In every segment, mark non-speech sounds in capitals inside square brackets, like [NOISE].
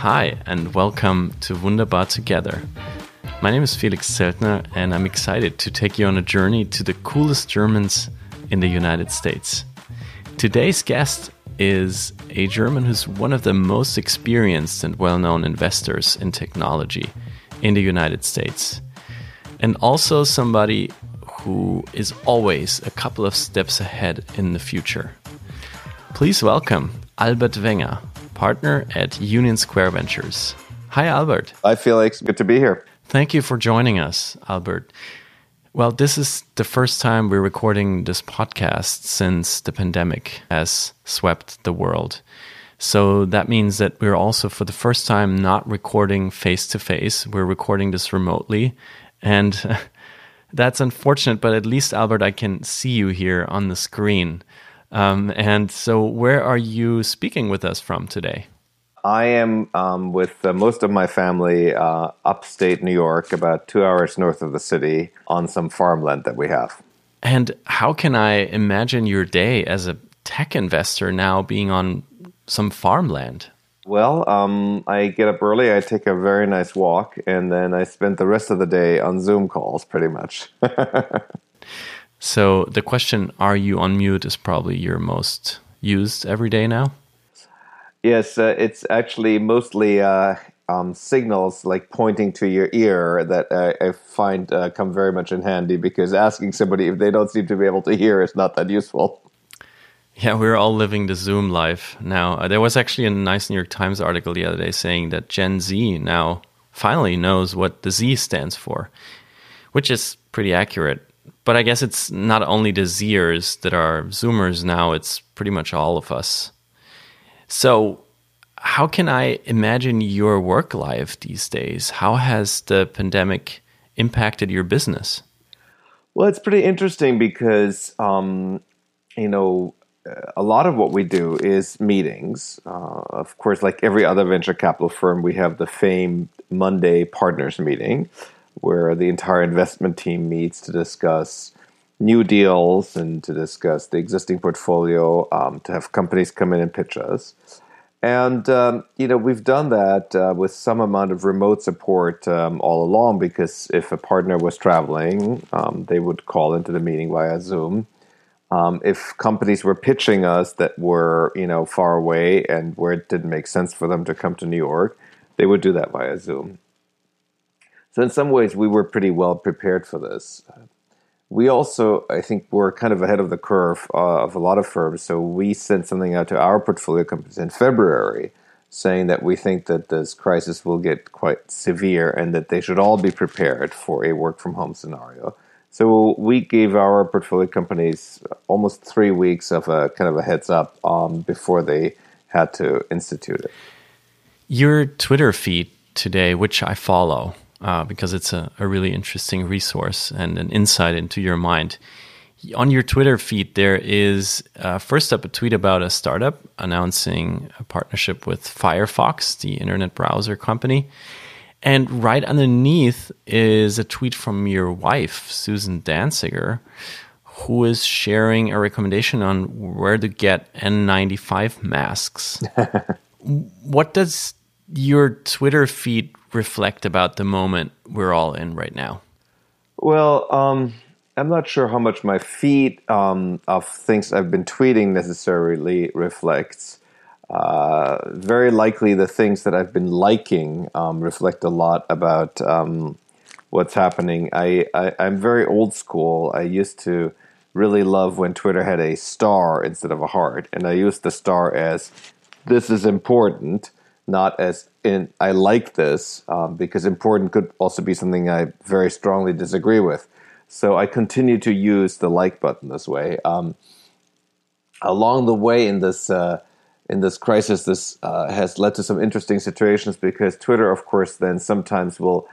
Hi, and welcome to Wunderbar Together. My name is Felix Zeltner, and I'm excited to take you on a journey to the coolest Germans in the United States. Today's guest is a German who's one of the most experienced and well known investors in technology in the United States, and also somebody who is always a couple of steps ahead in the future. Please welcome Albert Wenger, partner at Union Square Ventures. Hi, Albert. Hi, Felix. Good to be here. Thank you for joining us, Albert. Well, this is the first time we're recording this podcast since the pandemic has swept the world. So that means that we're also, for the first time, not recording face to face. We're recording this remotely. And [LAUGHS] that's unfortunate, but at least, Albert, I can see you here on the screen. Um, and so, where are you speaking with us from today? I am um, with uh, most of my family uh, upstate New York, about two hours north of the city, on some farmland that we have. And how can I imagine your day as a tech investor now being on some farmland? Well, um, I get up early, I take a very nice walk, and then I spend the rest of the day on Zoom calls pretty much. [LAUGHS] so the question, are you on mute, is probably your most used every day now? Yes, uh, it's actually mostly uh, um, signals like pointing to your ear that uh, I find uh, come very much in handy because asking somebody if they don't seem to be able to hear is not that useful. Yeah, we're all living the Zoom life now. Uh, there was actually a nice New York Times article the other day saying that Gen Z now finally knows what the Z stands for, which is pretty accurate. But I guess it's not only the Zers that are Zoomers now, it's pretty much all of us. So, how can I imagine your work life these days? How has the pandemic impacted your business? Well, it's pretty interesting because, um, you know, a lot of what we do is meetings. Uh, of course, like every other venture capital firm, we have the famed Monday partners meeting where the entire investment team meets to discuss new deals and to discuss the existing portfolio, um, to have companies come in and pitch us. And, um, you know, we've done that uh, with some amount of remote support um, all along because if a partner was traveling, um, they would call into the meeting via Zoom. Um, if companies were pitching us that were, you know, far away and where it didn't make sense for them to come to New York, they would do that via Zoom. So in some ways, we were pretty well prepared for this we also, I think, were kind of ahead of the curve uh, of a lot of firms. So we sent something out to our portfolio companies in February saying that we think that this crisis will get quite severe and that they should all be prepared for a work from home scenario. So we gave our portfolio companies almost three weeks of a kind of a heads up um, before they had to institute it. Your Twitter feed today, which I follow, uh, because it's a, a, really interesting resource and an insight into your mind. On your Twitter feed, there is uh, first up a tweet about a startup announcing a partnership with Firefox, the internet browser company. And right underneath is a tweet from your wife, Susan Danziger, who is sharing a recommendation on where to get N95 masks. [LAUGHS] what does your Twitter feed reflect about the moment we're all in right now? Well, um, I'm not sure how much my feed um, of things I've been tweeting necessarily reflects. Uh, very likely, the things that I've been liking um, reflect a lot about um, what's happening. I, I, I'm very old school. I used to really love when Twitter had a star instead of a heart, and I used the star as this is important not as in I like this um, because important could also be something I very strongly disagree with. So I continue to use the like button this way. Um, along the way in this uh, in this crisis, this uh, has led to some interesting situations because Twitter, of course, then sometimes will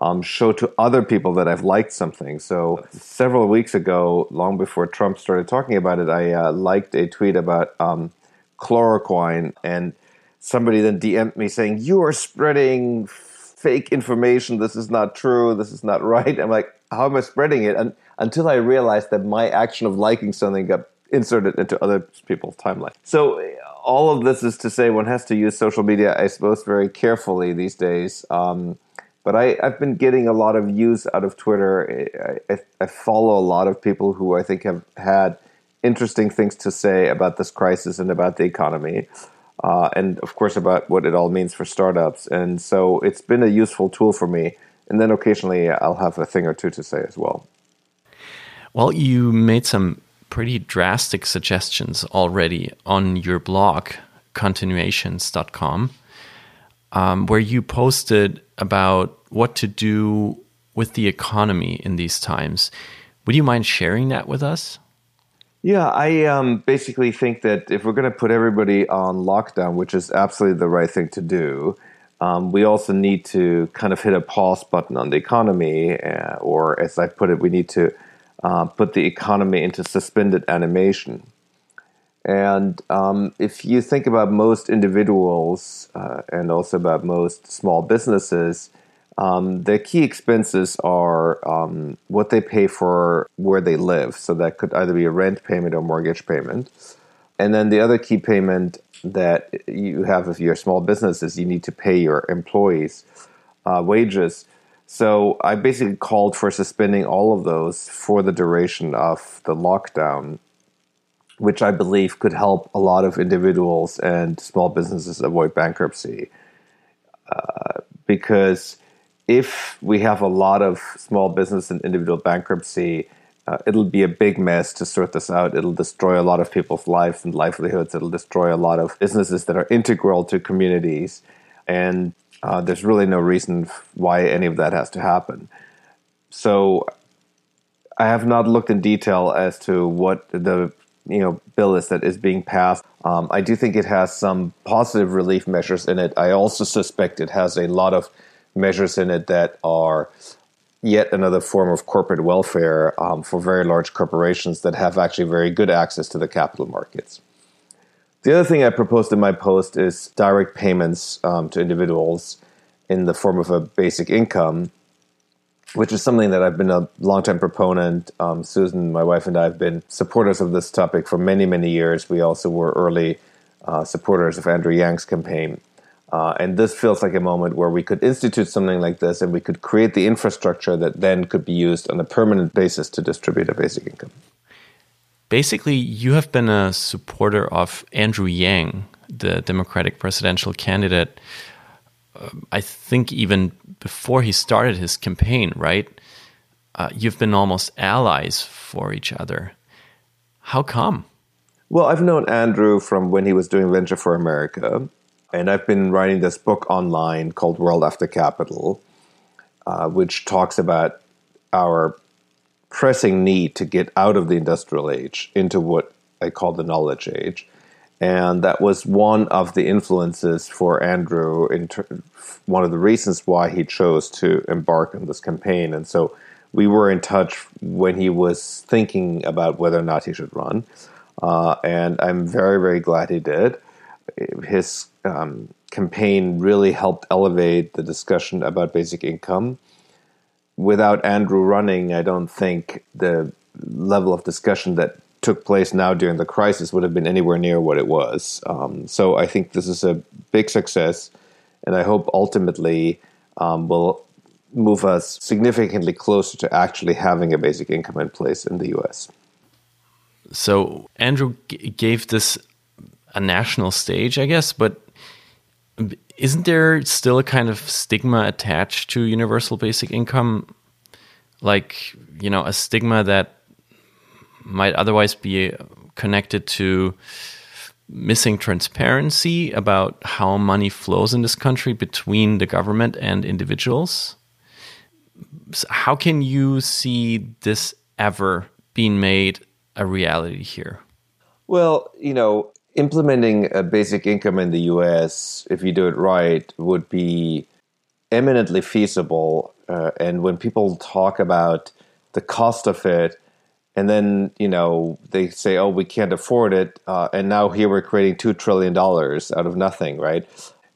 um, show to other people that I've liked something. So several weeks ago, long before Trump started talking about it, I uh, liked a tweet about um, chloroquine and somebody then DM'd me saying, You are spreading fake information. This is not true. This is not [LAUGHS] right. I'm like, How am I spreading it? And until I realized that my action of liking something got inserted into other people's timeline. So all of this is to say one has to use social media, I suppose, very carefully these days. Um, but I, have been getting a lot of use out of Twitter. I, I, I, follow a lot of people who I think have had interesting things to say about this crisis and about the economy, uh, and of course about what it all means for startups. And so it's been a useful tool for me. And then occasionally I'll have a thing or two to say as well. Well, you made some pretty drastic suggestions already on your blog, continuations.com, um, where you posted about what to do with the economy in these times. Would you mind sharing that with us? Yeah, I um, basically think that if we're going to put everybody on lockdown, which is absolutely the right thing to do, um, we also need to kind of hit a pause button on the economy, uh, or as I put it, we need to uh, put the economy into suspended animation. And um, if you think about most individuals uh, and also about most small businesses, um, their key expenses are um, what they pay for where they live. So that could either be a rent payment or mortgage payment. And then the other key payment that you have if you're a small business is you need to pay your employees uh, wages. So I basically called for suspending all of those for the duration of the lockdown which I believe could help a lot of individuals and small businesses avoid bankruptcy. Uh, because if we have a lot of small business and individual bankruptcy, uh, it'll be a big mess to sort this out. It'll destroy a lot of people's lives and livelihoods. It'll destroy a lot of businesses that are integral to communities. And uh, there's really no reason why any of that has to happen. So I have not looked in detail as to what the you know bill is that is being passed. Um, I do think it has some positive relief measures in it. I also suspect it has a lot of measures in it that are yet another form of corporate welfare um, for very large corporations that have actually very good access to the capital markets. The other thing I proposed in my post is direct payments um, to individuals in the form of a basic income which is something that I've been a long-time proponent. Um, Susan, my wife, and I have been supporters of this topic for many, many years. We also were early uh, supporters of Andrew Yang's campaign. Uh, and this feels like a moment where we could institute something like this and we could create the infrastructure that then could be used on a permanent basis to distribute a basic income. Basically, you have been a supporter of Andrew Yang, the Democratic presidential candidate. Uh, I think even before he started his campaign, right? Uh, you've been almost allies for each other. How come? Well, I've known Andrew from when he was doing Venture for America, and I've been writing this book online called World After Capital, uh, which talks about our pressing need to get out of the industrial age into what I call the knowledge age and that was one of the influences for Andrew. In ter- one of the reasons why he chose to embark on this campaign, and so we were in touch when he was thinking about whether or not he should run. Uh, and I'm very, very glad he did. His um, campaign really helped elevate the discussion about basic income. Without Andrew running, I don't think the level of discussion that took place now during the crisis would have been anywhere near what it was. Um, so I think this is a big success, and I hope ultimately um, will move us significantly closer to actually having a basic income in place in the U.S. So Andrew g- gave this a national stage, I guess, but isn't there still a kind of stigma attached to universal basic income? Like, you know, a stigma that might otherwise be connected to missing transparency about how money flows in this country between the government and individuals. So how can you see this ever being made a reality here? Well, you know, implementing a basic income in the US, if you do it right, would be eminently feasible. Uh, and when people talk about the cost of it, and then you know they say, "Oh, we can't afford it," uh, and now here we're creating two trillion dollars out of nothing, right?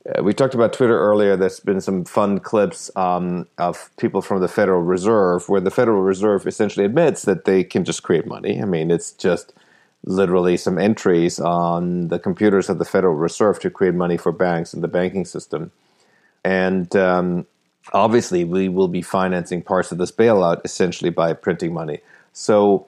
Uh, we talked about Twitter earlier. There's been some fun clips um, of people from the Federal Reserve, where the Federal Reserve essentially admits that they can just create money. I mean, it's just literally some entries on the computers of the Federal Reserve to create money for banks and the banking system. And um, obviously, we will be financing parts of this bailout essentially by printing money. So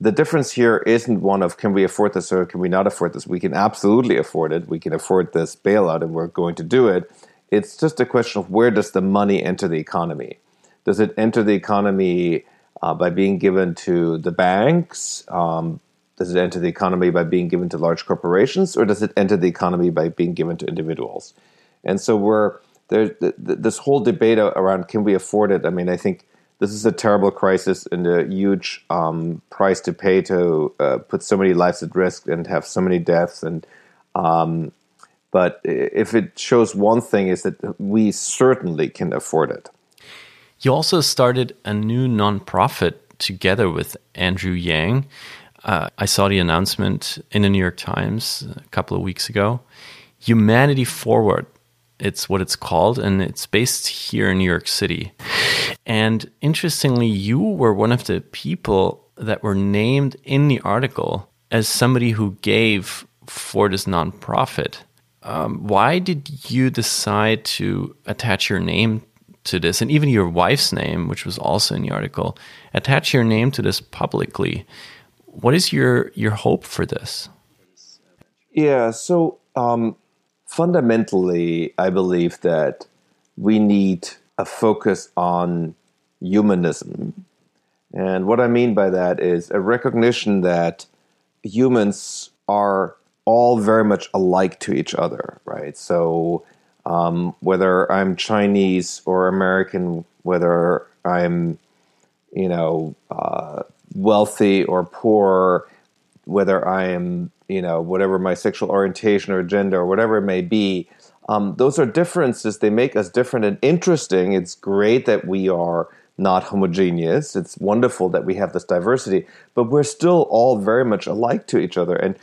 the difference here isn't one of can we afford this or can we not afford this. We can absolutely afford it. We can afford this bailout and we're going to do it. It's just a question of where does the money enter the economy? Does it enter the economy uh, by being given to the banks? Um, does it enter the economy by being given to large corporations, or does it enter the economy by being given to individuals? And so we're there. This whole debate around can we afford it? I mean, I think this is a terrible crisis and a huge um, price to pay to uh, put so many lives at risk and have so many deaths. And um, but if it shows one thing, is that we certainly can afford it. You also started a new nonprofit together with Andrew Yang. Uh, I saw the announcement in the New York Times a couple of weeks ago. Humanity Forward, it's what it's called, and it's based here in New York City. And interestingly, you were one of the people that were named in the article as somebody who gave for this nonprofit. Um, why did you decide to attach your name to this, and even your wife's name, which was also in the article. Attach your name to this publicly. What is your your hope for this? Yeah, so um, fundamentally, I believe that we need a focus on humanism. And what I mean by that is a recognition that humans are all very much alike to each other, right? So um, whether I'm Chinese or American, whether I'm, you know, uh, wealthy or poor, whether I am, you know, whatever my sexual orientation or gender or whatever it may be, um, those are differences. They make us different and interesting. It's great that we are not homogeneous. It's wonderful that we have this diversity, but we're still all very much alike to each other. And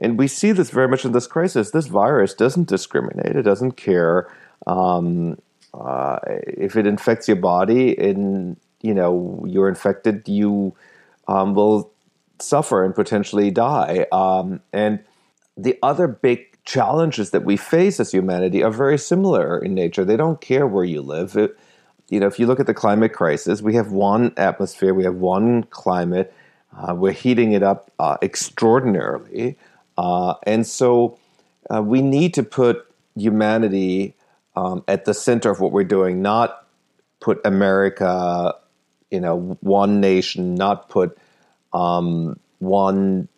and we see this very much in this crisis. This virus doesn't discriminate. It doesn't care um, uh, if it infects your body and you know you're infected. You um, will suffer and potentially die. Um, and the other big challenges that we face as humanity are very similar in nature. They don't care where you live. It, you know, if you look at the climate crisis, we have one atmosphere, we have one climate. Uh, we're heating it up uh, extraordinarily. Uh, and so uh, we need to put humanity um, at the center of what we're doing, not put America, you know, one nation, not put um, one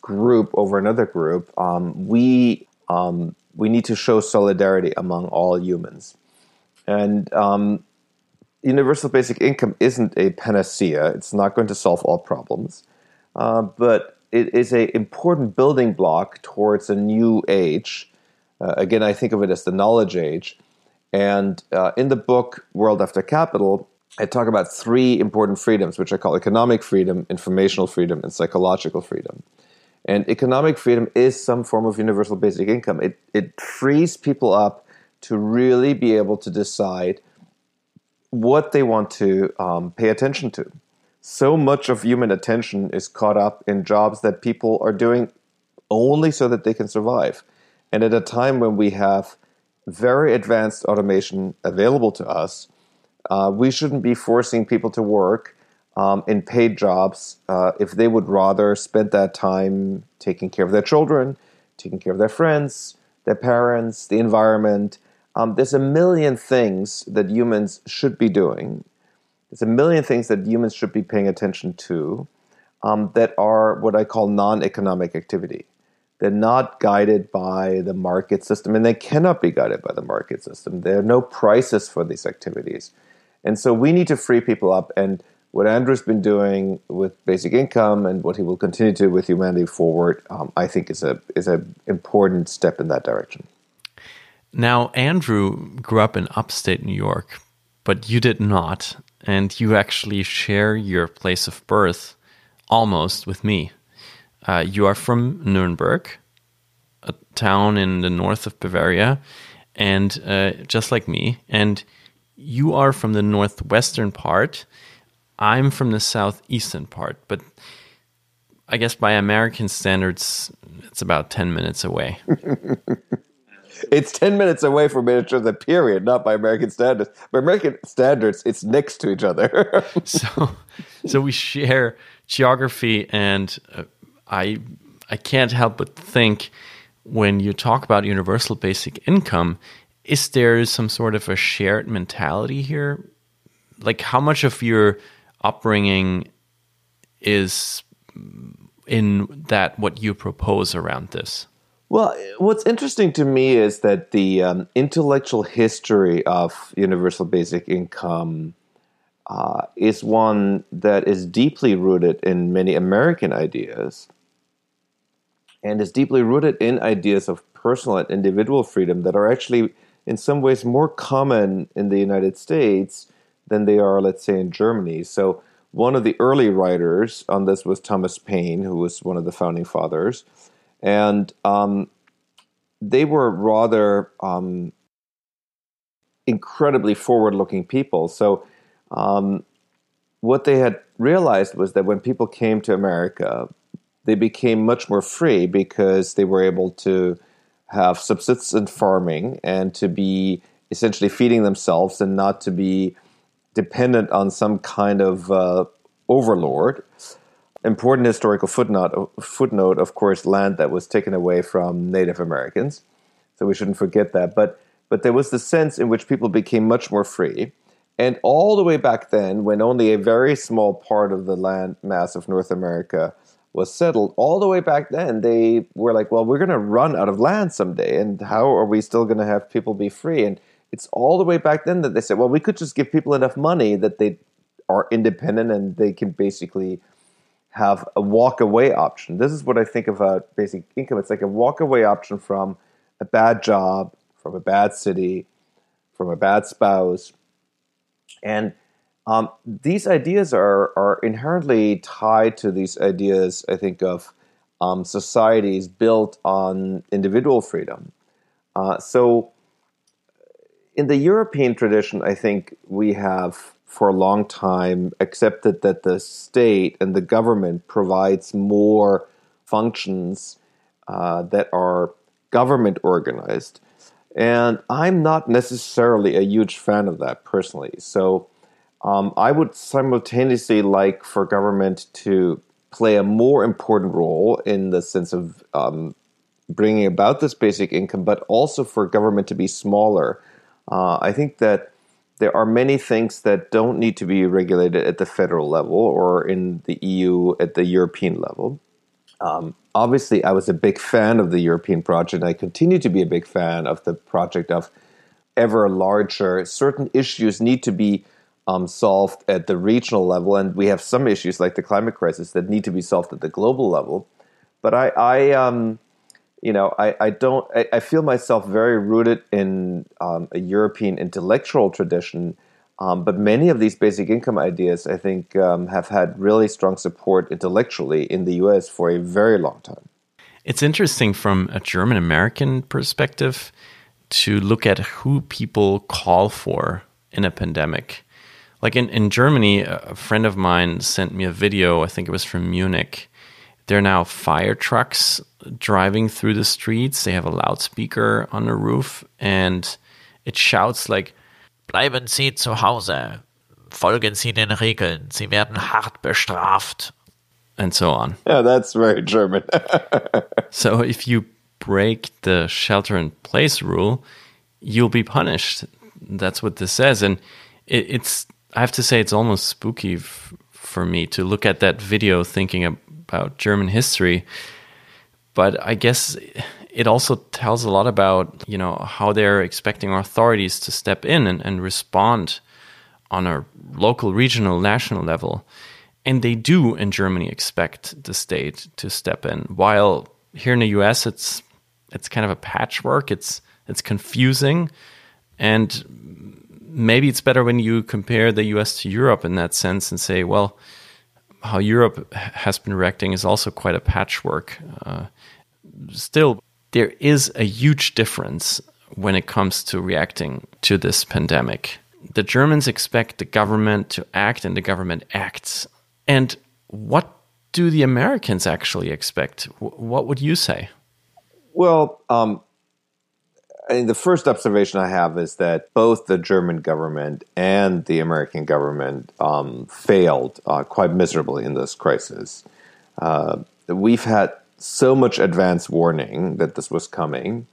group over another group. Um, we um, we need to show solidarity among all humans, and um, universal basic income isn't a panacea. It's not going to solve all problems, uh, but it is an important building block towards a new age. Uh, again, I think of it as the knowledge age. And uh, in the book World After Capital, I talk about three important freedoms, which I call economic freedom, informational freedom, and psychological freedom. And economic freedom is some form of universal basic income. It, it frees people up to really be able to decide what they want to um, pay attention to so much of human attention is caught up in jobs that people are doing only so that they can survive. And at a time when we have very advanced automation available to us, uh, we shouldn't be forcing people to work um, in paid jobs uh, if they would rather spend that time taking care of their children, taking care of their friends, their parents, the environment. Um, there's a million things that humans should be doing there's a million things that humans should be paying attention to um, that are what I call non economic activity. They're not guided by the market system, and they cannot be guided by the market system. There are no prices for these activities. And so we need to free people up. And what Andrew's been doing with basic income and what he will continue to do with Humanity Forward, um, I think is a is an important step in that direction. Now, Andrew grew up in upstate New York, but you did not and you actually share your place of birth almost with me. Uh, you are from Nuremberg, a town in the north of Bavaria, and uh, just like me. And you are from the northwestern part. I'm from the southeastern part. But I guess by American standards, it's about 10 minutes away. [LAUGHS] it's 10 minutes away from it the period, not by American standards. By American standards, it's next to each other. [LAUGHS] so, so we share geography, and uh, I, I can't help but think when you talk about universal basic income, is there some sort of a shared mentality here? Like, how much of your upbringing is in that what you propose around this? Well, what's interesting to me is that the um, intellectual history of universal basic income uh, is one that is deeply rooted in many American ideas and is deeply rooted in ideas of personal and individual freedom that are actually, in some ways, more common in the United States than they are, let's say, in Germany. So, one of the early writers on this was Thomas Paine, who was one of the founding fathers. And um, they were rather um, incredibly forward looking people. So, um, what they had realized was that when people came to America, they became much more free because they were able to have subsistence farming and to be essentially feeding themselves and not to be dependent on some kind of uh, overlord. Important historical footnote, footnote, of course, land that was taken away from Native Americans. So we shouldn't forget that. But but there was the sense in which people became much more free. And all the way back then, when only a very small part of the land mass of North America was settled, all the way back then, they were like, well, we're going to run out of land someday. And how are we still going to have people be free? And it's all the way back then that they said, well, we could just give people enough money that they are independent and they can basically have a walk away option. This is what I think about basic income. It's like a walk away option from a bad job, from a bad city, from a bad spouse. And um, these ideas are, are inherently tied to these ideas, I think, of um, societies built on individual freedom. Uh, so, in the European tradition, I think we have for a long time accepted that the state and the government provides more functions uh, that are government organized. And I'm not necessarily a huge fan of that personally. So um, I would simultaneously like for government to play a more important role in the sense of um, bringing about this basic income, but also for government to be smaller. Uh, I think that there are many things that don't need to be regulated at the federal level or in the EU at the European level. Um, obviously, I was a big fan of the European project. I continue to be a big fan of the project of ever larger. Certain issues need to be um, solved at the regional level, and we have some issues like the climate crisis that need to be solved at the global level. But I, I um, you know, I, I don't. I, I, feel myself very rooted in um, a European intellectual tradition. Um, but many of these basic income ideas, I think, um, have had really strong support intellectually in the US for a very long time. It's interesting from a German American perspective to look at who people call for in a pandemic. Like in, in Germany, a friend of mine sent me a video, I think it was from Munich. There are now fire trucks driving through the streets. They have a loudspeaker on the roof and it shouts like, Bleiben Sie zu Hause. Folgen Sie den Regeln. Sie werden hart bestraft. And so on. Yeah, that's very German. [LAUGHS] so if you break the shelter in place rule, you'll be punished. That's what this says. And it, it's, I have to say, it's almost spooky for me to look at that video thinking about German history but I guess it also tells a lot about you know how they're expecting authorities to step in and, and respond on a local, regional, national level. And they do in Germany expect the state to step in. While here in the US it's it's kind of a patchwork. It's it's confusing and maybe it's better when you compare the US to Europe in that sense and say, well, how Europe has been reacting is also quite a patchwork. Uh, still, there is a huge difference when it comes to reacting to this pandemic. The Germans expect the government to act, and the government acts. And what do the Americans actually expect? What would you say? Well, um, I mean, the first observation I have is that both the German government and the American government um, failed uh, quite miserably in this crisis. Uh, we've had so much advance warning that this was coming.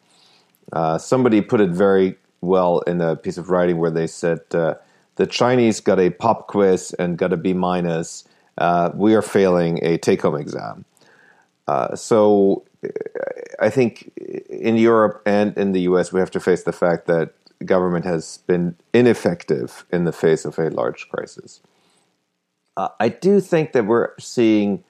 Uh, somebody put it very well in a piece of writing where they said uh, the Chinese got a pop quiz and got a B minus. Uh, we are failing a take home exam. Uh, so I think in Europe and in the US, we have to face the fact that government has been ineffective in the face of a large crisis. Uh, I do think that we're seeing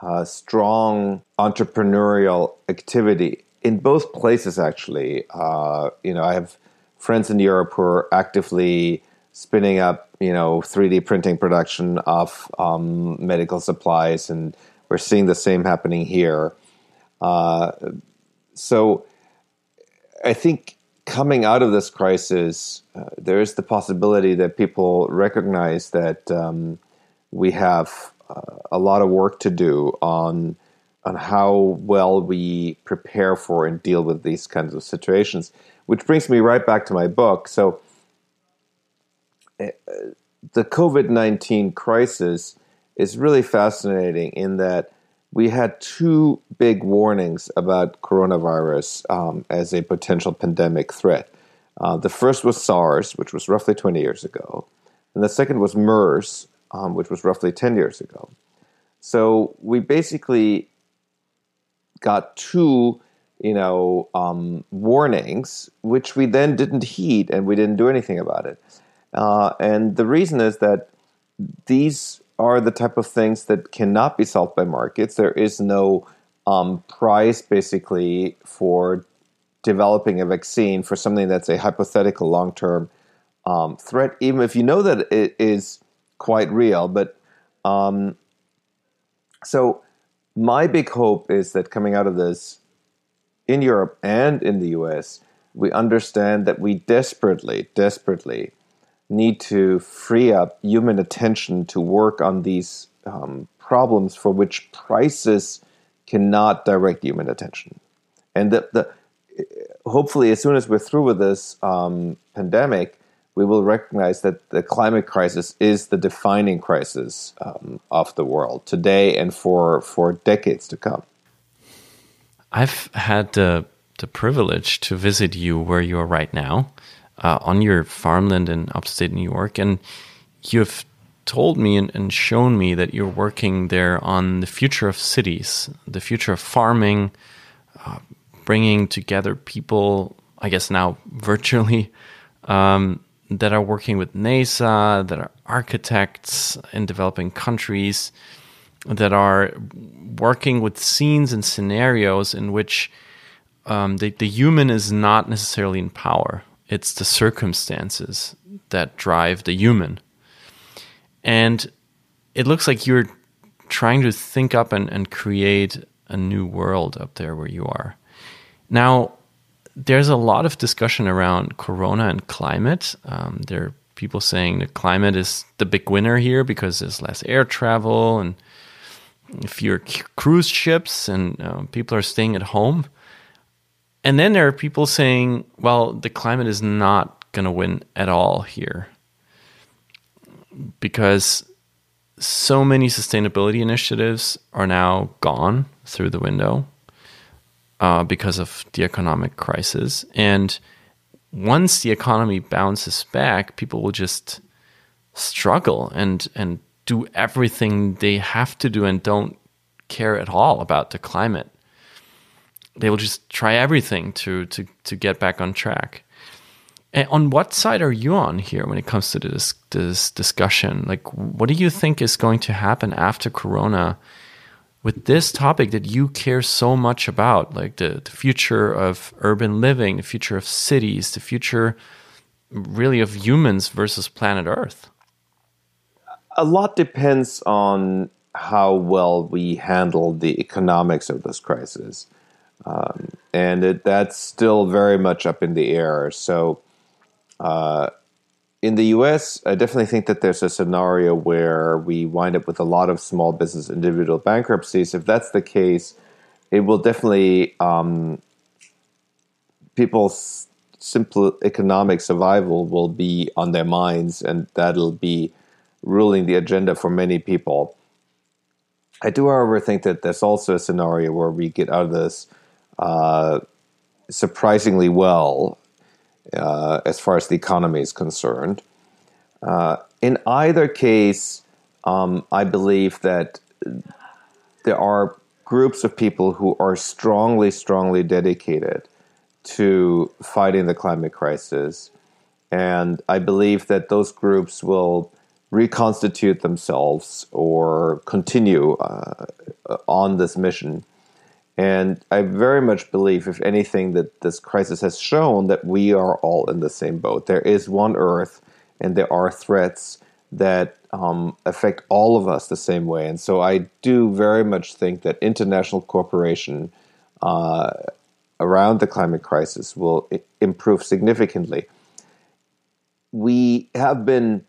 uh, strong entrepreneurial activity in both places. Actually, uh, you know, I have friends in Europe who are actively spinning up, you know, 3D printing production of um, medical supplies, and we're seeing the same happening here. Uh, so I think coming out of this crisis, uh, there is the possibility that people recognize that um, we have uh, a lot of work to do on on how well we prepare for and deal with these kinds of situations. Which brings me right back to my book. So, uh, the COVID nineteen crisis is really fascinating in that we had two big warnings about coronavirus um, as a potential pandemic threat. Uh, the first was SARS, which was roughly 20 years ago, and the second was MERS, um, which was roughly 10 years ago. So we basically got two, you know, um, warnings, which we then didn't heed, and we didn't do anything about it. Uh, and the reason is that these are the type of things that cannot be solved by markets. There is no um, price basically for developing a vaccine for something that's a hypothetical long term um, threat, even if you know that it is quite real. But um, so, my big hope is that coming out of this in Europe and in the US, we understand that we desperately, desperately need to free up human attention to work on these um, problems for which prices cannot direct human attention. And the, the, hopefully, as soon as we're through with this um, pandemic, we will recognize that the climate crisis is the defining crisis um, of the world today and for, for decades to come. I've had the, the privilege to visit you where you are right now uh, on your farmland in upstate New York, and you've told me and, and, shown me that you're working there on the future of cities, the future of farming, uh, bringing together people, I guess now virtually, um, that are working with NASA, that are architects in developing countries, that are working with scenes and scenarios in which um, the, the human is not necessarily in power it's the circumstances that drive the human. And it looks like you're trying to think up and, and create a new world up there where you are. Now, there's a lot of discussion around corona and climate. Um, there are people saying the climate is the big winner here because there's less air travel and fewer cruise ships and uh, people are staying at home. And then there are people saying, well, the climate is not going to win at all here because so many sustainability initiatives are now gone through the window uh, because of the economic crisis. And once the economy bounces back, people will just struggle and and do everything they have to do and don't care at all about the climate they will just try everything to to to get back on track. And on what side are you on here when it comes to this this discussion? Like, what do you think is going to happen after Corona with this topic that you care so much about, like the, the future of urban living, the future of cities, the future really of humans versus planet Earth? A lot depends on how well we handle the economics of this crisis. Um, and it, that's still very much up in the air. So, uh, in the US, I definitely think that there's a scenario where we wind up with a lot of small business individual bankruptcies. If that's the case, it will definitely um, people's simple economic survival will be on their minds, and that'll be ruling the agenda for many people. I do, however, think that there's also a scenario where we get out of this uh, surprisingly well uh, as far as the economy is concerned. Uh, in either case, um, I believe that there are groups of people who are strongly, strongly dedicated to fighting the climate crisis. And I believe that those groups will reconstitute themselves or continue uh, on this mission and I very much believe, if anything, that this crisis has shown that we are all in the same boat. There is one Earth, and there are threats that um, affect all of us the same way. And so I do very much think that international cooperation uh, around the climate crisis will improve significantly. We have been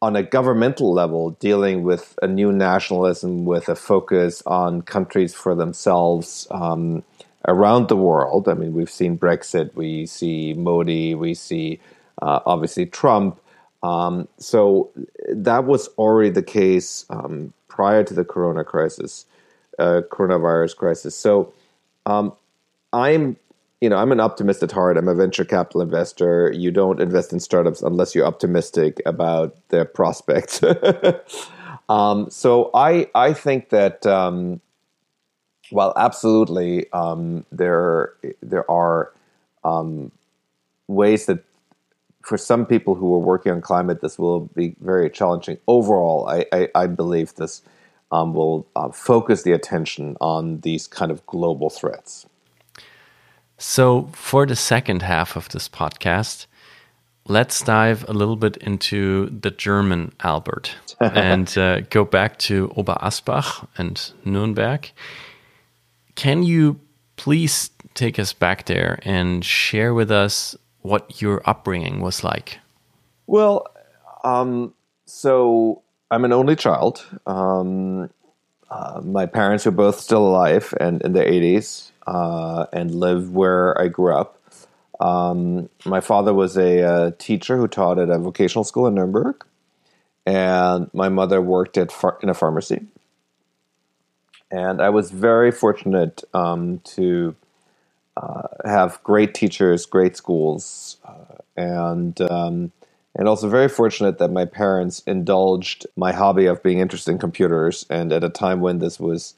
on a governmental level, dealing with a new nationalism with a focus on countries for themselves um, around the world. I mean, we've seen Brexit, we see Modi, we see uh, obviously Trump. Um, so that was already the case um, prior to the Corona crisis, uh, coronavirus crisis. So um, I'm you know, I'm an optimist at heart. I'm a venture capital investor. You don't invest in startups unless you're optimistic about their prospects. [LAUGHS] um, so I I think that um, while absolutely um, there there are um, ways that for some people who are working on climate this will be very challenging. Overall, I I, I believe this um, will uh, focus the attention on these kind of global threats. So, for the second half of this podcast, let's dive a little bit into the German Albert [LAUGHS] and uh, go back to Oberasbach and Nuremberg. Can you please take us back there and share with us what your upbringing was like? Well, um, so I'm an only child. Um, uh, my parents are both still alive and in their 80s uh, and live where I grew up. Um, my father was a, a, uh, teacher who taught at a vocational school in Nuremberg, and my mother worked at far- in a pharmacy. And I was very fortunate um, to uh, have great teachers, great schools, uh, and um, and also very fortunate that my parents indulged my hobby of being interested in computers. And at a time when this was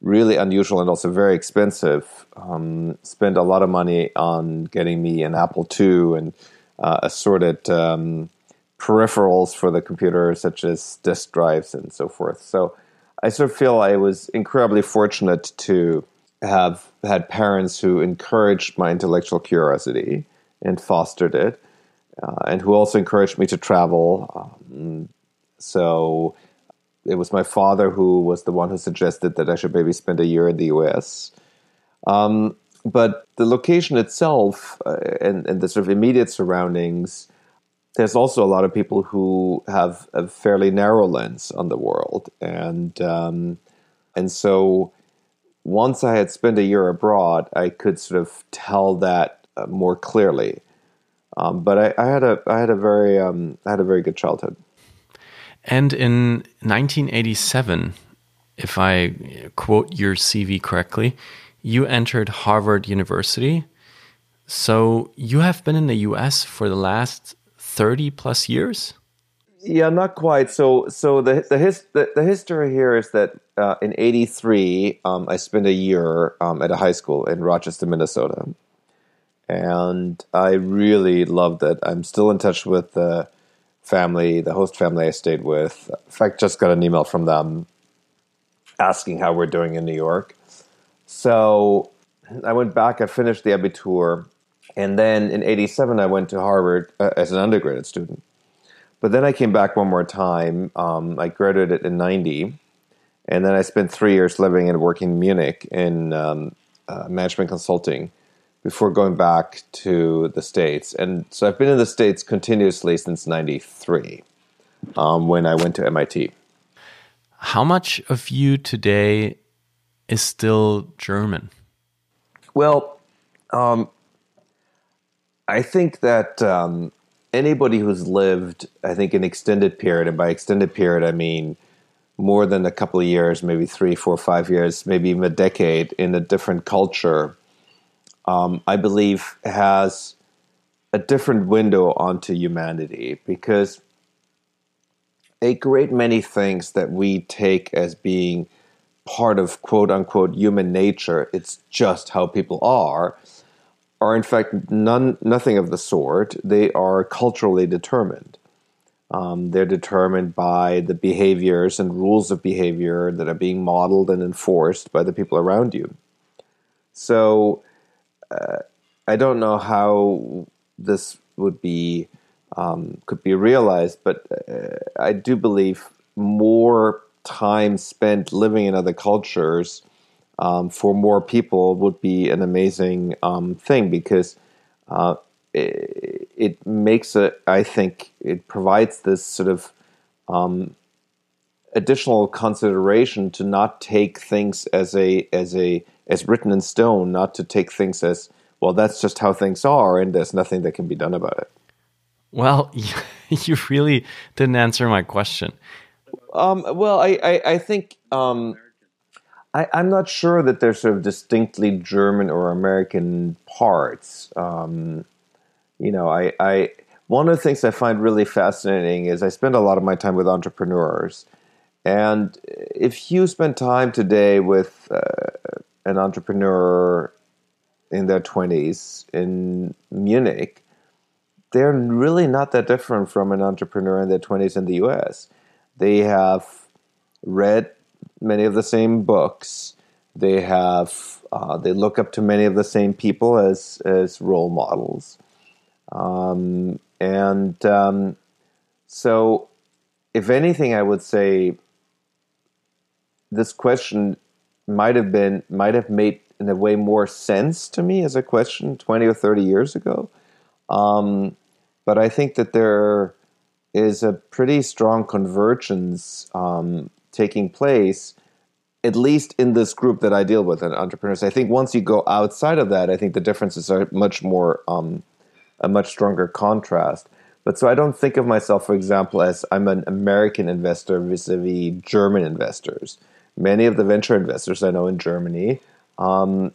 really unusual and also very expensive. Um, spent a lot of money on getting me an Apple II and uh, assorted um, peripherals for the computer, such as disk drives and so forth. So I sort of feel I was incredibly fortunate to have had parents who encouraged my intellectual curiosity and fostered it, uh, and who also encouraged me to travel. Um, so it was my father who was the one who suggested that I should maybe spend a year in the US. Um, but the location itself uh, and, and, the sort of immediate surroundings, there's also a lot of people who have a fairly narrow lens on the world, and um, and so once I had spent a year abroad, I could sort of tell that uh, more clearly. Um, but I, I, had a I had a very um, I had a very good childhood. And in 1987, if I quote your CV correctly, you entered Harvard University. So you have been in the US for the last 30 plus years? Yeah, not quite. So, so the the, his, the, the history here is that uh, in '83, um, I spent a year um, at a high school in Rochester, Minnesota, and I really loved it. I'm still in touch with the family, the host family I stayed with. In fact, just got an email from them asking how we're doing in New York. So I went back, I finished the Abitur, and then in 87, I went to Harvard uh, as an undergraduate student. But then I came back one more time. Um, I graduated in 90, and then I spent three years living and working in Munich in um, uh, management consulting before going back to the States. And so I've been in the States continuously since 93 um, when I went to MIT. How much of you today is still German? Well, um, I think that um, anybody who's lived, I think, an extended period, and by extended period, I mean more than a couple of years, maybe three, four, five years, maybe even a decade in a different culture, um, I believe has a different window onto humanity because a great many things that we take as being part of quote unquote human nature, it's just how people are, are in fact none, nothing of the sort. They are culturally determined. Um, they're determined by the behaviors and rules of behavior that are being modeled and enforced by the people around you. So, uh, I don't know how this would be um, could be realized, but uh, I do believe more time spent living in other cultures um, for more people would be an amazing um, thing because uh, it, it, makes it. I think it provides this sort of um, additional consideration to not take things as a as a as written in stone, not to take things as well. That's just how things are, and there's nothing that can be done about it. Well, [LAUGHS] you really didn't answer my question. Um, well, I, I, I think um, I, am not sure that there's sort of distinctly German or American parts. Um, you know, I, I one of the things I find really fascinating is I spend a lot of my time with entrepreneurs, and if you spend time today with uh, an entrepreneur in their 20s in Munich, they're really not that different from an entrepreneur in their 20s in the US. They have read many of the same books. They have uh, they look up to many of the same people as as role models, um, and um, so if anything, I would say this question might have been might have made in a way more sense to me as a question twenty or thirty years ago. Um, but I think that there is a pretty strong convergence um, taking place, at least in this group that I deal with, and entrepreneurs. I think once you go outside of that, I think the differences are much more um, a much stronger contrast. But so I don't think of myself, for example, as I'm an American investor vis-a-vis German investors. Many of the venture investors I know in Germany um,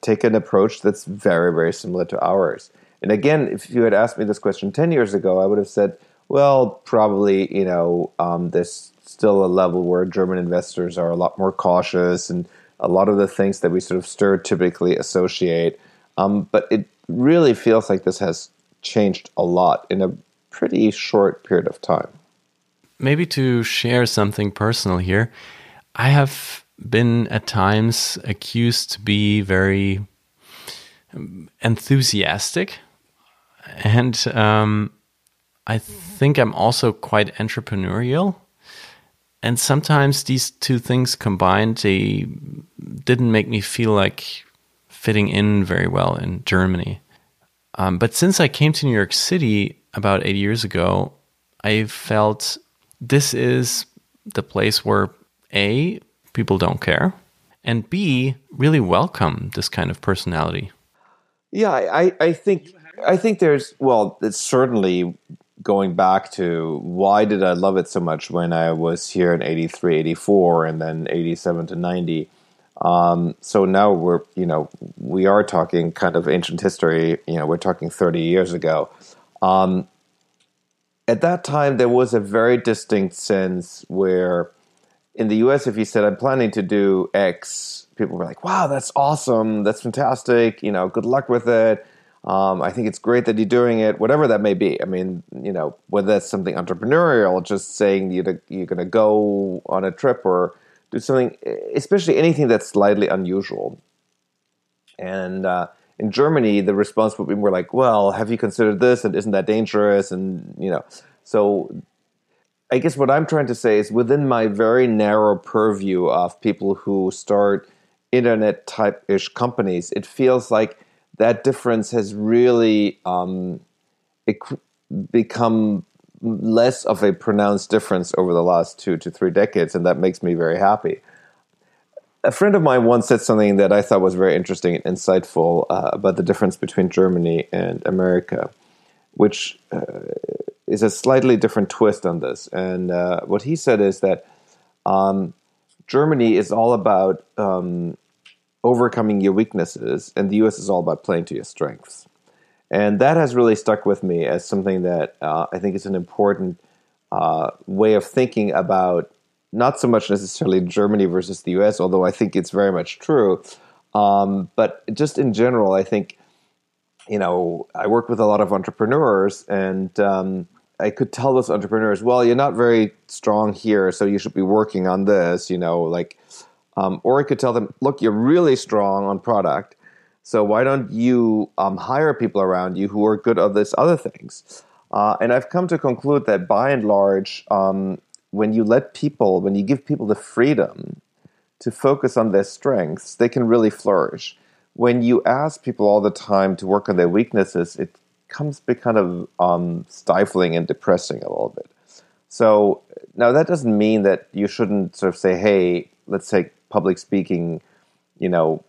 take an approach that's very, very similar to ours. And again, if you had asked me this question 10 years ago, I would have said, well, probably, you know, um, there's still a level where German investors are a lot more cautious and a lot of the things that we sort of stereotypically associate. Um, but it really feels like this has changed a lot in a pretty short period of time. Maybe to share something personal here, I have been at times accused to be very enthusiastic and um, I think I'm also quite entrepreneurial. And sometimes these two things combined, they didn't make me feel like fitting in very well in Germany. Um, but since I came to New York City about eight years ago, I felt this is the place where A, people don't care, and B, really welcome this kind of personality. Yeah, I, I think I think there's well, it's certainly going back to why did I love it so much when I was here in 83, 84, and then 87 to 90. Um, so now we're, you know, we are talking kind of ancient history, you know, we're talking 30 years ago. Um, at that time, there was a very distinct sense where in the US, if you said, I'm planning to do X, people were like, wow, that's awesome. That's fantastic. You know, good luck with it. Um, I think it's great that you're doing it, whatever that may be. I mean, you know, whether that's something entrepreneurial, just saying you're, you're going to go on a trip or do something, especially anything that's slightly unusual. And uh, in Germany, the response would be more like, well, have you considered this? And isn't that dangerous? And, you know, so I guess what I'm trying to say is within my very narrow purview of people who start internet type ish companies, it feels like that difference has really um, become less of a pronounced difference over the last two to three decades, and that makes me very happy. A friend of mine once said something that I thought was very interesting and insightful uh, about the difference between Germany and America, which uh, is a slightly different twist on this. And uh, what he said is that um, Germany is all about um, overcoming your weaknesses, and the US is all about playing to your strengths. And that has really stuck with me as something that uh, I think is an important uh, way of thinking about not so much necessarily Germany versus the US, although I think it's very much true. Um, but just in general, I think, you know, I work with a lot of entrepreneurs and um, I could tell those entrepreneurs, well, you're not very strong here, so you should be working on this, you know, like, um, or I could tell them, look, you're really strong on product, so why don't you um, hire people around you who are good at this other things? Uh, and I've come to conclude that by and large, um, when you let people, when you give people the freedom to focus on their strengths, they can really flourish. When you ask people all the time to work on their weaknesses, it comes be kind of um, stifling and depressing a little bit. So now that doesn't mean that you shouldn't sort of say, "Hey, let's take public speaking." You know,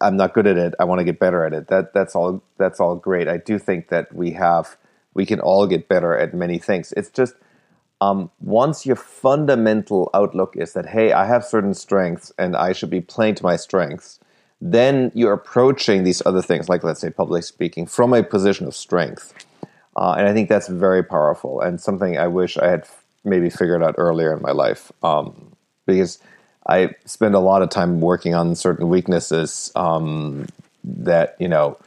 I'm not good at it. I want to get better at it. That that's all. That's all great. I do think that we have we can all get better at many things. It's just um, once your fundamental outlook is that hey, I have certain strengths and I should be playing to my strengths then you're approaching these other things, like let's say public speaking, from a position of strength. Uh, and I think that's very powerful and something I wish I had maybe figured out earlier in my life. Um, because I spend a lot of time working on certain weaknesses um, that, you know,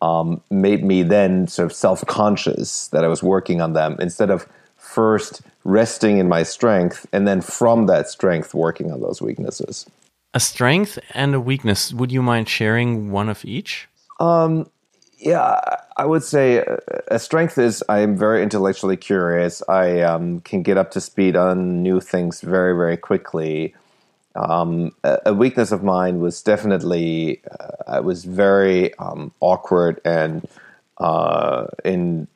um, made me then sort of self conscious that I was working on them instead of first resting in my strength and then from that strength working on those weaknesses. A strength and a weakness. Would you mind sharing one of each? Um, yeah, I would say a strength is I am very intellectually curious. I um, can get up to speed on new things very, very quickly. Um, a, weakness of mine was definitely uh, I was very um, awkward and uh, in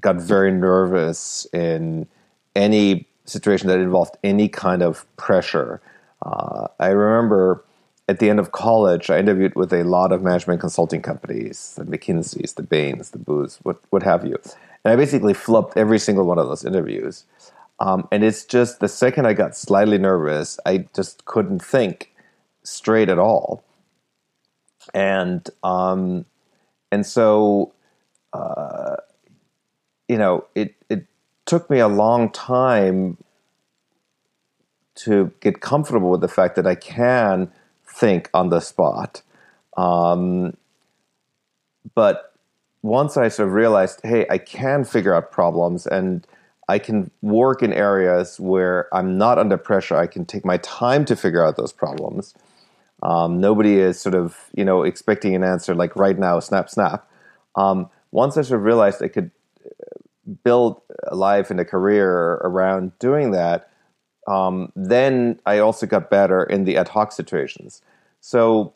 got very nervous in any situation that involved any kind of pressure. Uh, I remember at the end of college, I interviewed with a lot of management consulting companies, the McKinsey's, the Bains, the Booths, what, what have you. And I basically flubbed every single one of those interviews. Um, and it's just the second I got slightly nervous, I just couldn't think straight at all. And um, and so, uh, you know, it it took me a long time to get comfortable with the fact that I can think on the spot. Um, but once I sort of realized, hey, I can figure out problems and I can work in areas where I'm not under pressure. I can take my time to figure out those problems. Um, nobody is sort of, you know, expecting an answer like right now, snap, snap. Um, once I sort of realized I could build a life and a career around doing that, um, then I also got better in the ad hoc situations. So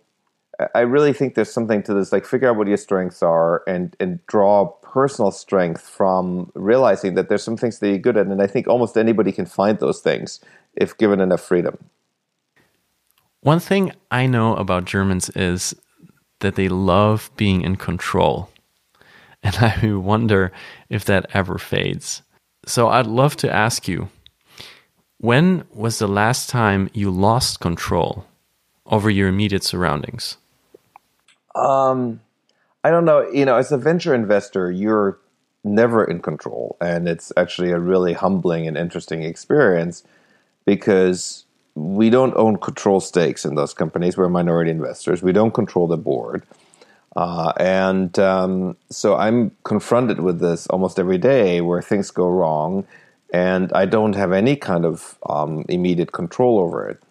I really think there's something to this. Like, figure out what your strengths are and and draw personal strength from realizing that there's some things that you're good at. And I think almost anybody can find those things if given enough freedom. One thing I know about Germans is that they love being in control. And [LAUGHS] I wonder if that ever fades. So I'd love to ask you when was the last time you lost control over your immediate surroundings? Um, I don't know. You know, as a venture investor, you're never in control, and it's actually a really humbling and interesting experience because we don't own control stakes in those companies. We're minority investors. We don't control the board. Uh, and um, so I'm confronted with this almost every day where things go wrong and I don't have any kind of um, immediate control over it.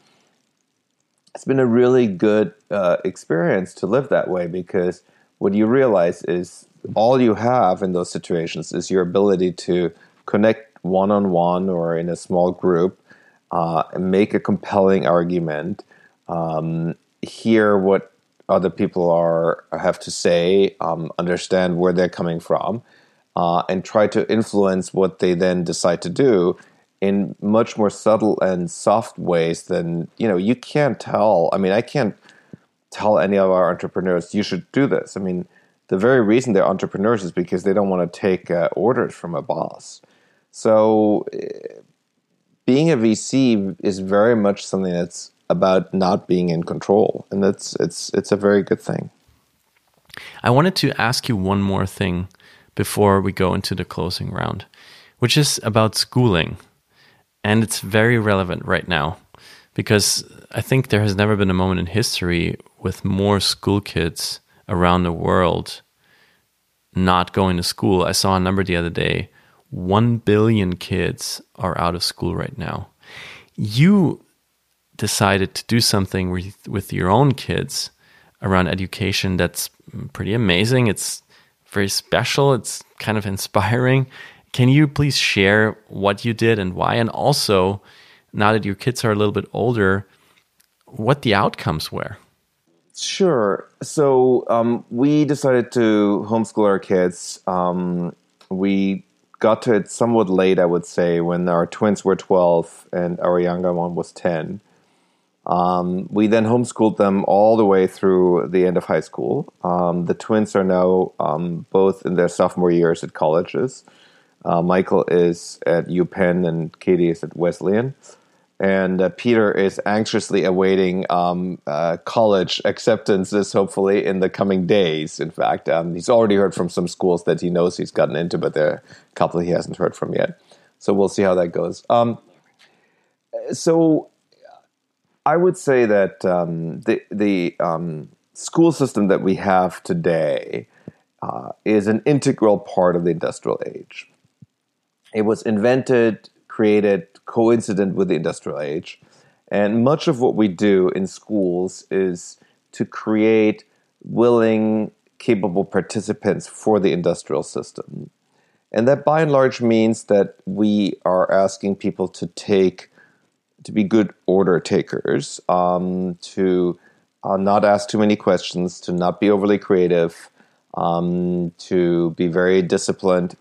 It's been a really good uh, experience to live that way because what you realize is all you have in those situations is your ability to connect one on one or in a small group, uh, make a compelling argument, um, hear what other people are have to say, um, understand where they're coming from, uh, and try to influence what they then decide to do in much more subtle and soft ways than you know. You can't tell. I mean, I can't tell any of our entrepreneurs you should do this. I mean, the very reason they're entrepreneurs is because they don't want to take uh, orders from a boss. So, uh, being a VC is very much something that's about not being in control, and it's it's it's a very good thing. I wanted to ask you one more thing before we go into the closing round, which is about schooling, and it's very relevant right now because I think there has never been a moment in history with more school kids around the world not going to school. I saw a number the other day 1 billion kids are out of school right now. You decided to do something with, with your own kids around education that's pretty amazing. It's very special, it's kind of [LAUGHS] inspiring. Can you please share what you did and why? And also, now that your kids are a little bit older, what the outcomes were? Sure. So um, we decided to homeschool our kids. Um, we got to it somewhat late, I would say, when our twins were 12 and our younger one was 10. Um, we then homeschooled them all the way through the end of high school. Um, the twins are now um, both in their sophomore years at colleges. Uh, Michael is at UPenn and Katie is at Wesleyan and uh, Peter is anxiously awaiting um, uh, college acceptances, hopefully in the coming days. In fact, um, he's already heard from some schools that he knows he's gotten into, but there are a couple he hasn't heard from yet. So we'll see how that goes. Um, so I would say that um, the the um, school system that we have today uh, is an integral part of the industrial age. It was invented, created coincident with the industrial age. And much of what we do in schools is to create willing, capable participants for the industrial system. And that by and large means that we are asking people to take, to be good order takers, um, to uh, not ask too many questions, to not be overly creative, um, to be very disciplined,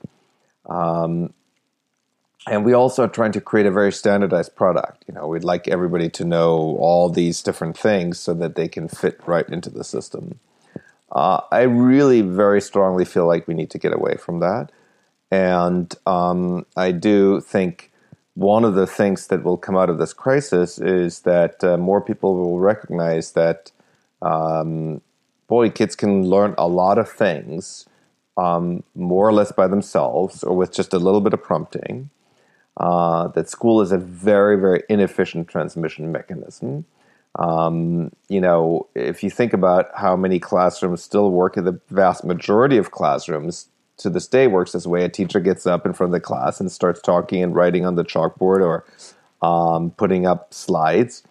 um, and we also are trying to create a very standardized product. You know, we'd like everybody to know all these different things so that they can fit right into the system. Uh, I really very strongly feel like we need to get away from that, and um, I do think one of the things that will come out of this crisis is that uh, more people will recognize that, um, boy, kids can learn a lot of things um, more or less by themselves or with just a little bit of prompting uh, that school is a very, very inefficient transmission mechanism. Um, you know, if you think about how many classrooms still work, in the vast majority of classrooms to this day works this way. A teacher gets up in front of the class and starts talking and writing on the chalkboard or um, putting up slides.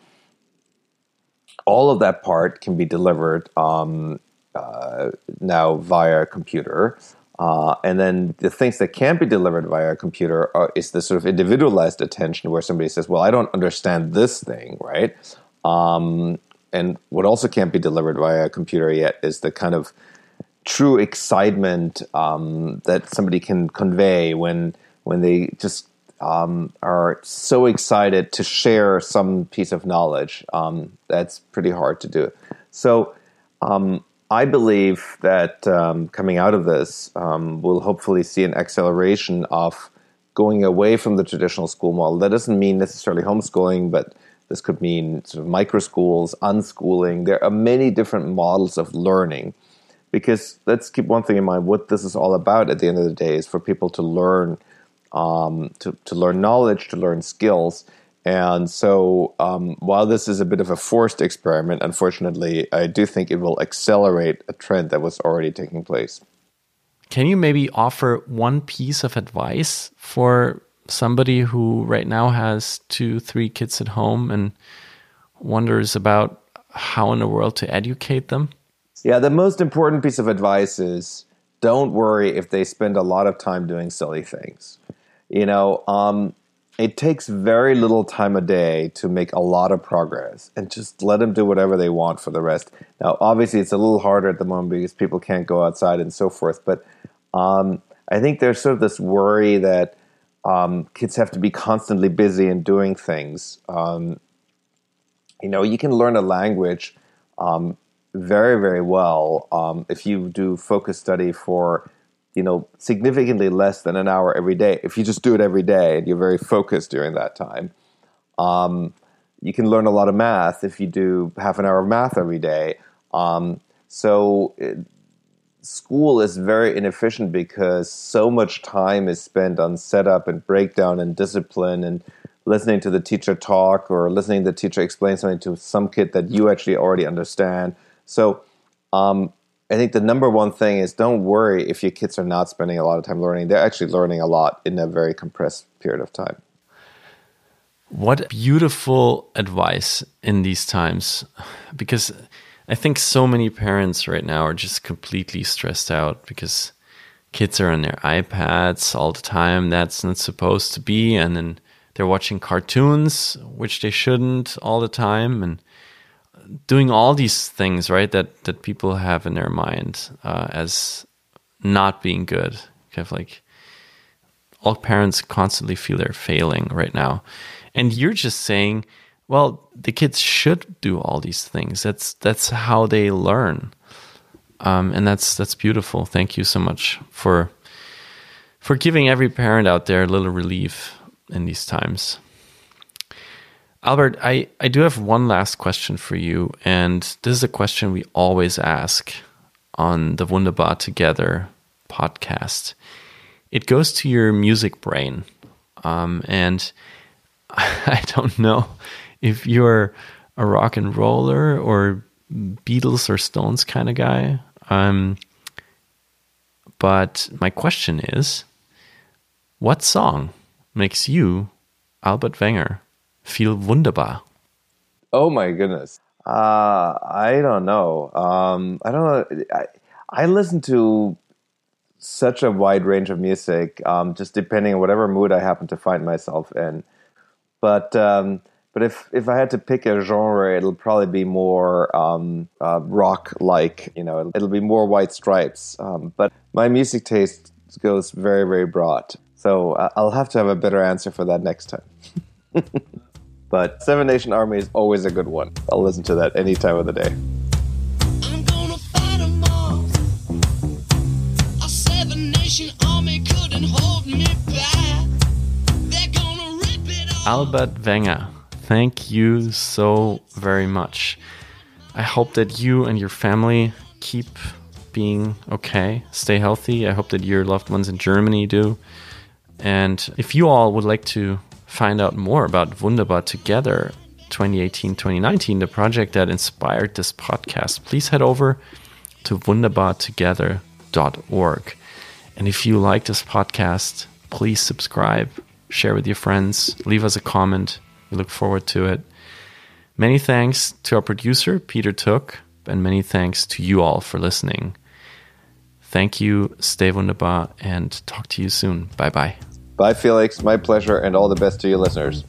All of that part can be delivered um, uh, now via computer. Uh, and then the things that can't be delivered via a computer are, is the sort of individualized attention where somebody says, "Well, I don't understand this thing," right? Um, and what also can't be delivered via a computer yet is the kind of true excitement um, that somebody can convey when when they just um, are so excited to share some piece of knowledge. Um, that's pretty hard to do. So um, I believe that um, coming out of this, um, we'll hopefully see an acceleration of going away from the traditional school model. That doesn't mean necessarily homeschooling, but this could mean sort of micro schools, unschooling. There are many different models of learning. Because let's keep one thing in mind: what this is all about at the end of the day is for people to learn, um, to to learn knowledge, to learn skills, and so, um, while this is a bit of a forced experiment, unfortunately, I do think it will accelerate a trend that was already taking place. Can you maybe offer one piece of advice for somebody who right now has two, three kids at home and wonders about how in the world to educate them? Yeah, the most important piece of advice is don't worry if they spend a lot of time doing silly things. You know, um, it takes very little time a day to make a lot of progress and just let them do whatever they want for the rest. Now, obviously, it's a little harder at the moment because people can't go outside and so forth, but um, I think there's sort of this worry that um, kids have to be constantly busy and doing things. Um, you know, you can learn a language um, very, very well um, if you do focus study for you know significantly less than an hour every day. If you just do it every day and you're very focused during that time, um, you can learn a lot of math if you do half an hour of math every day. Um, so. It, school is very inefficient because so much time is spent on setup and breakdown and discipline and listening to the teacher talk or listening to the teacher explain something to some kid that you actually already understand. So um, I think the number one thing is don't worry if your kids are not spending a lot of time learning. They're actually learning a lot in a very compressed period of time. What beautiful advice in these times because I think so many parents right now are just completely stressed out because kids are on their iPads all the time. That's not supposed to be. And then they're watching cartoons, which they shouldn't all the time. And doing all these things, right, that, that people have in their mind uh, as not being good. Kind of like all parents constantly feel they're failing right now. And you're just saying, well, the kids should do all these things. That's that's how they learn, um, and that's that's beautiful. Thank you so much for for giving every parent out there a little relief in these times. Albert, I, I do have one last question for you, and this is a question we always ask on the Wunderbar Together podcast. It goes to your music brain, um, and [LAUGHS] I don't know if you're a rock and roller or Beatles or Stones kind of guy. Um, but my question is what song makes you, Albert Wenger, feel wunderbar? Oh my goodness. Uh, I don't know. Um, I don't know. I, I listen to such a wide range of music, um, just depending on whatever mood I happen to find myself in. But um, but if if I had to pick a genre, it'll probably be more um, uh, rock like. You know, it'll be more White Stripes. Um, but my music taste goes very very broad, so uh, I'll have to have a better answer for that next time. [LAUGHS] but Seven Nation Army is always a good one. I'll listen to that any time of the day. Albert Wenger thank you so very much. I hope that you and your family keep being okay, stay healthy. I hope that your loved ones in Germany do. And if you all would like to find out more about Wunderbar Together 2018 2019, the project that inspired this podcast, please head over to wunderbartogether.org. And if you like this podcast, please subscribe, share with your friends, leave us a comment. We look forward to it. Many thanks to our producer, Peter Tooke, and many thanks to you all for listening. Thank you, stay wunderbar, and talk to you soon. Bye bye. Bye, Felix. My pleasure, and all the best to you listeners.